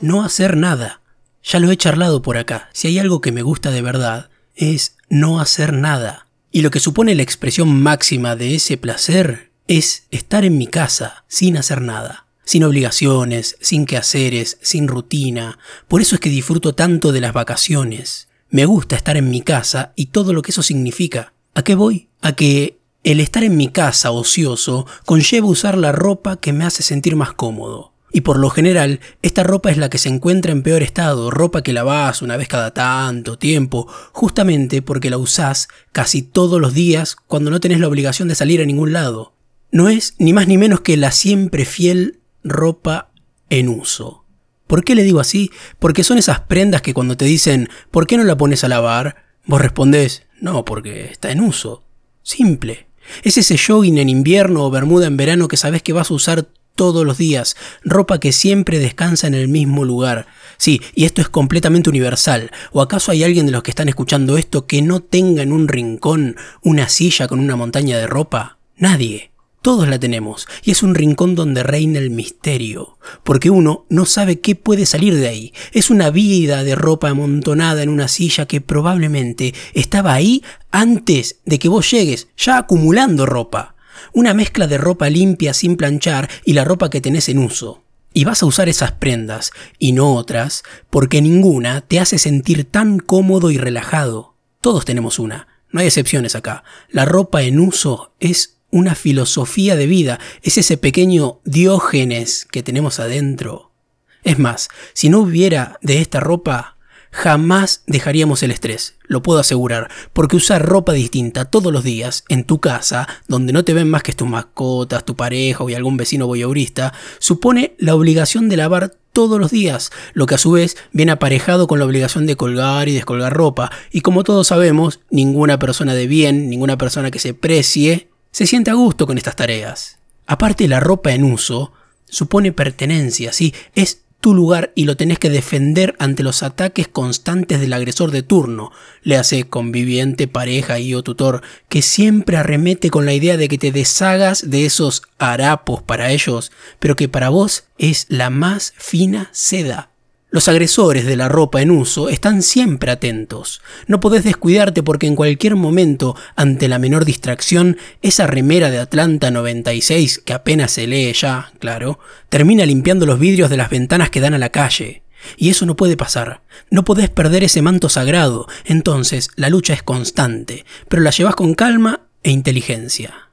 no hacer nada. Ya lo he charlado por acá. Si hay algo que me gusta de verdad, es no hacer nada. Y lo que supone la expresión máxima de ese placer es estar en mi casa sin hacer nada. Sin obligaciones, sin quehaceres, sin rutina. Por eso es que disfruto tanto de las vacaciones. Me gusta estar en mi casa y todo lo que eso significa. ¿A qué voy? A que el estar en mi casa ocioso conlleva usar la ropa que me hace sentir más cómodo. Y por lo general, esta ropa es la que se encuentra en peor estado, ropa que lavas una vez cada tanto tiempo, justamente porque la usás casi todos los días cuando no tenés la obligación de salir a ningún lado. No es ni más ni menos que la siempre fiel ropa en uso. ¿Por qué le digo así? Porque son esas prendas que cuando te dicen ¿por qué no la pones a lavar? Vos respondés no, porque está en uso. Simple. Es ese jogging en invierno o bermuda en verano que sabes que vas a usar todos los días, ropa que siempre descansa en el mismo lugar. Sí, y esto es completamente universal. ¿O acaso hay alguien de los que están escuchando esto que no tenga en un rincón una silla con una montaña de ropa? Nadie. Todos la tenemos, y es un rincón donde reina el misterio, porque uno no sabe qué puede salir de ahí. Es una vida de ropa amontonada en una silla que probablemente estaba ahí antes de que vos llegues, ya acumulando ropa. Una mezcla de ropa limpia sin planchar y la ropa que tenés en uso. Y vas a usar esas prendas, y no otras, porque ninguna te hace sentir tan cómodo y relajado. Todos tenemos una, no hay excepciones acá. La ropa en uso es una filosofía de vida, es ese pequeño diógenes que tenemos adentro. Es más, si no hubiera de esta ropa, jamás dejaríamos el estrés, lo puedo asegurar, porque usar ropa distinta todos los días en tu casa, donde no te ven más que tus mascotas, tu pareja o algún vecino voyeurista, supone la obligación de lavar todos los días, lo que a su vez viene aparejado con la obligación de colgar y descolgar ropa, y como todos sabemos, ninguna persona de bien, ninguna persona que se precie, se siente a gusto con estas tareas. Aparte, la ropa en uso supone pertenencia, ¿sí? Es tu lugar y lo tenés que defender ante los ataques constantes del agresor de turno, le hace conviviente, pareja y o tutor, que siempre arremete con la idea de que te deshagas de esos harapos para ellos, pero que para vos es la más fina seda. Los agresores de la ropa en uso están siempre atentos. No podés descuidarte porque en cualquier momento, ante la menor distracción, esa remera de Atlanta 96, que apenas se lee ya, claro, termina limpiando los vidrios de las ventanas que dan a la calle. Y eso no puede pasar. No podés perder ese manto sagrado. Entonces, la lucha es constante, pero la llevas con calma e inteligencia.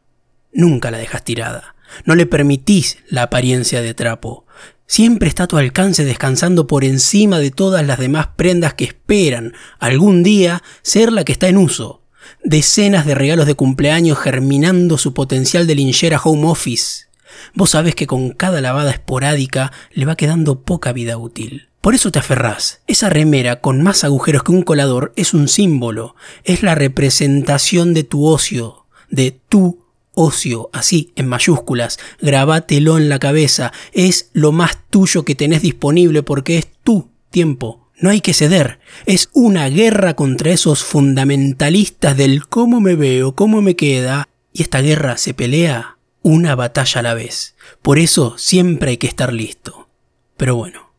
Nunca la dejas tirada. No le permitís la apariencia de trapo. Siempre está a tu alcance descansando por encima de todas las demás prendas que esperan algún día ser la que está en uso. Decenas de regalos de cumpleaños germinando su potencial de linchera home office. Vos sabés que con cada lavada esporádica le va quedando poca vida útil. Por eso te aferrás. Esa remera con más agujeros que un colador es un símbolo, es la representación de tu ocio, de tu ocio, así, en mayúsculas, grabátelo en la cabeza, es lo más tuyo que tenés disponible porque es tu tiempo. No hay que ceder, es una guerra contra esos fundamentalistas del cómo me veo, cómo me queda, y esta guerra se pelea una batalla a la vez. Por eso siempre hay que estar listo. Pero bueno,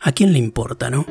¿a quién le importa, no?